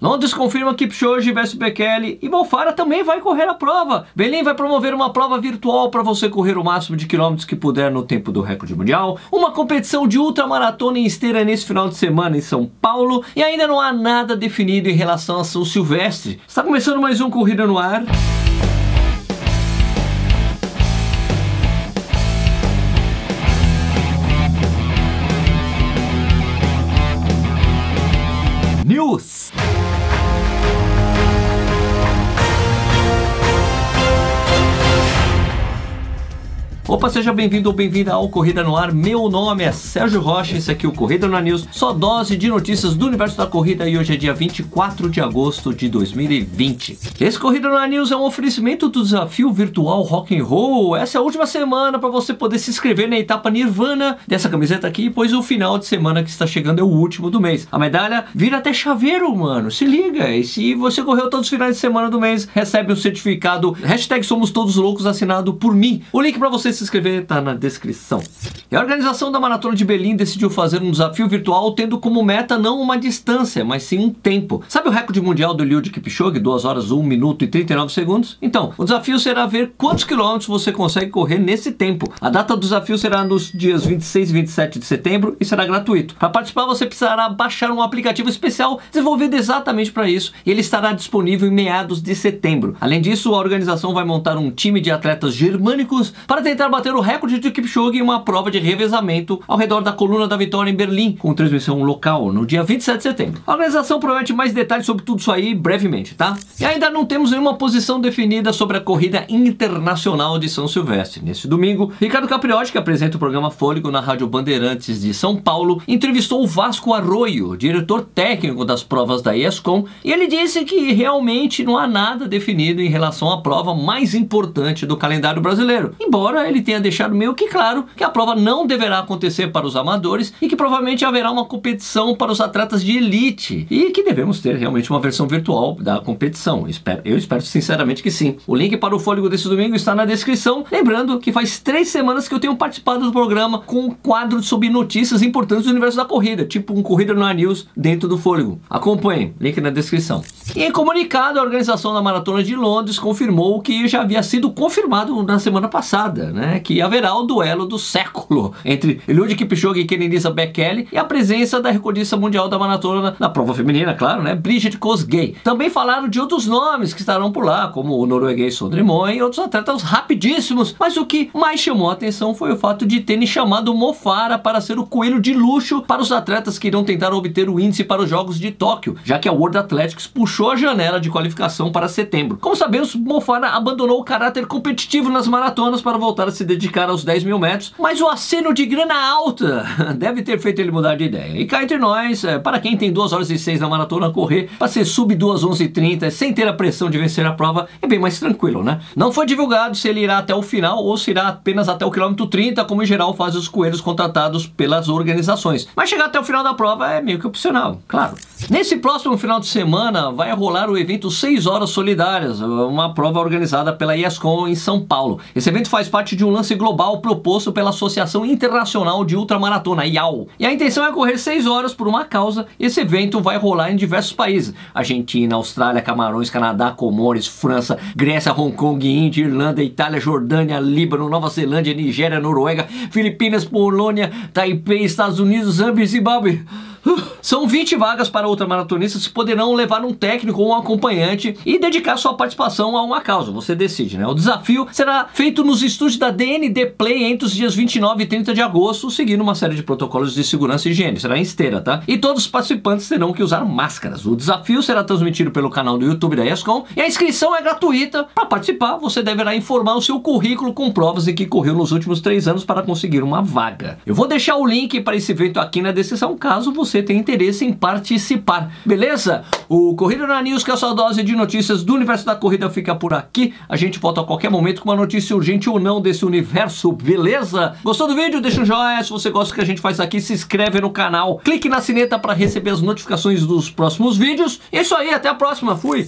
Londres confirma que Kipchoge versus Bekele e Mofara também vai correr a prova. Berlim vai promover uma prova virtual para você correr o máximo de quilômetros que puder no tempo do recorde mundial. Uma competição de ultramaratona em esteira nesse final de semana em São Paulo. E ainda não há nada definido em relação a São Silvestre. Está começando mais um Corrida no Ar. News. Opa, seja bem-vindo ou bem-vinda ao Corrida no Ar. Meu nome é Sérgio Rocha, esse aqui é o Corrida no News, só dose de notícias do universo da corrida e hoje é dia 24 de agosto de 2020. Esse Corrida no News é um oferecimento do desafio virtual Rock and Roll. Essa é a última semana para você poder se inscrever na etapa Nirvana dessa camiseta aqui, pois o final de semana que está chegando é o último do mês. A medalha vira até chaveiro, mano. Se liga, e se você correu todos os finais de semana do mês, recebe um certificado hashtag Somos Todos Loucos assinado por mim. O link para você se inscrever está na descrição. E a organização da Maratona de Berlim decidiu fazer um desafio virtual tendo como meta não uma distância, mas sim um tempo. Sabe o recorde mundial do Eliud Kipchoge, 2 horas 1 minuto e 39 segundos? Então, o desafio será ver quantos quilômetros você consegue correr nesse tempo. A data do desafio será nos dias 26 e 27 de setembro e será gratuito. Para participar, você precisará baixar um aplicativo especial desenvolvido exatamente para isso e ele estará disponível em meados de setembro. Além disso, a organização vai montar um time de atletas germânicos para tentar bater o recorde de Kipchoge em uma prova de revezamento ao redor da coluna da vitória em Berlim, com transmissão local no dia 27 de setembro. A organização promete mais detalhes sobre tudo isso aí brevemente, tá? E ainda não temos nenhuma posição definida sobre a corrida internacional de São Silvestre. Neste domingo, Ricardo Capriotti, que apresenta o programa Fôlego na Rádio Bandeirantes de São Paulo, entrevistou o Vasco Arroio, diretor técnico das provas da ESCOM, e ele disse que realmente não há nada definido em relação à prova mais importante do calendário brasileiro, embora ele tenha deixado meio que claro que a prova não deverá acontecer para os amadores e que provavelmente haverá uma competição para os atletas de elite e que devemos ter realmente uma versão virtual da competição. Eu espero sinceramente que sim. O link para o fôlego desse domingo está na descrição. Lembrando que faz três semanas que eu tenho participado do programa com um quadro sobre notícias importantes do universo da corrida, tipo um Corrida no News dentro do fôlego. Acompanhe, link na descrição. E em comunicado, a organização da Maratona de Londres confirmou que já havia sido confirmado na semana passada, né? Que haverá o duelo do século entre Eliud Kipchoge e Kenenisa Bekele e a presença da recordista mundial da maratona na prova feminina, claro, né? Bridget Kosgei. Também falaram de outros nomes que estarão por lá, como o norueguês Sondre Moen e outros atletas rapidíssimos, mas o que mais chamou a atenção foi o fato de terem chamado Mofara para ser o coelho de luxo para os atletas que irão tentar obter o índice para os Jogos de Tóquio, já que a World Athletics puxou a janela de qualificação para setembro. Como sabemos, Mofara abandonou o caráter competitivo nas maratonas para voltar a se dedicar aos 10 mil metros, mas o aceno de grana alta deve ter feito ele mudar de ideia. E cá entre nós, é, para quem tem 2 horas e 6 na maratona, correr para ser sub 2 11 e 30 sem ter a pressão de vencer a prova é bem mais tranquilo, né? Não foi divulgado se ele irá até o final ou se irá apenas até o quilômetro 30, como em geral fazem os coelhos contratados pelas organizações. Mas chegar até o final da prova é meio que opcional, claro. Nesse próximo final de semana vai rolar o evento 6 Horas Solidárias, uma prova organizada pela ESCOM em São Paulo. Esse evento faz parte de um lance global proposto pela Associação Internacional de Ultramaratona, IAU. E a intenção é correr 6 horas por uma causa. Esse evento vai rolar em diversos países: Argentina, Austrália, Camarões, Canadá, Comores, França, Grécia, Hong Kong, Índia, Irlanda, Itália, Jordânia, Líbano, Nova Zelândia, Nigéria, Noruega, Filipinas, Polônia, Taipei, Estados Unidos, Zâmbia e Zimbábue. São 20 vagas para ultramaratonistas que poderão levar um técnico ou um acompanhante e dedicar sua participação a uma causa. Você decide, né? O desafio será feito nos estúdios da DND Play entre os dias 29 e 30 de agosto, seguindo uma série de protocolos de segurança e higiene. Será em esteira, tá? E todos os participantes terão que usar máscaras. O desafio será transmitido pelo canal do YouTube da ESCOM e a inscrição é gratuita. Para participar, você deverá informar o seu currículo com provas em que correu nos últimos três anos para conseguir uma vaga. Eu vou deixar o link para esse evento aqui na descrição, caso você tenha interesse em participar. Beleza? O Corrida na News, que é a sua dose de notícias do universo da corrida, fica por aqui. A gente volta a qualquer momento com uma notícia urgente ou não desse universo, beleza? Gostou do vídeo? Deixa um joinha. Se você gosta do que a gente faz aqui, se inscreve no canal. Clique na sineta para receber as notificações dos próximos vídeos. É isso aí, até a próxima. Fui!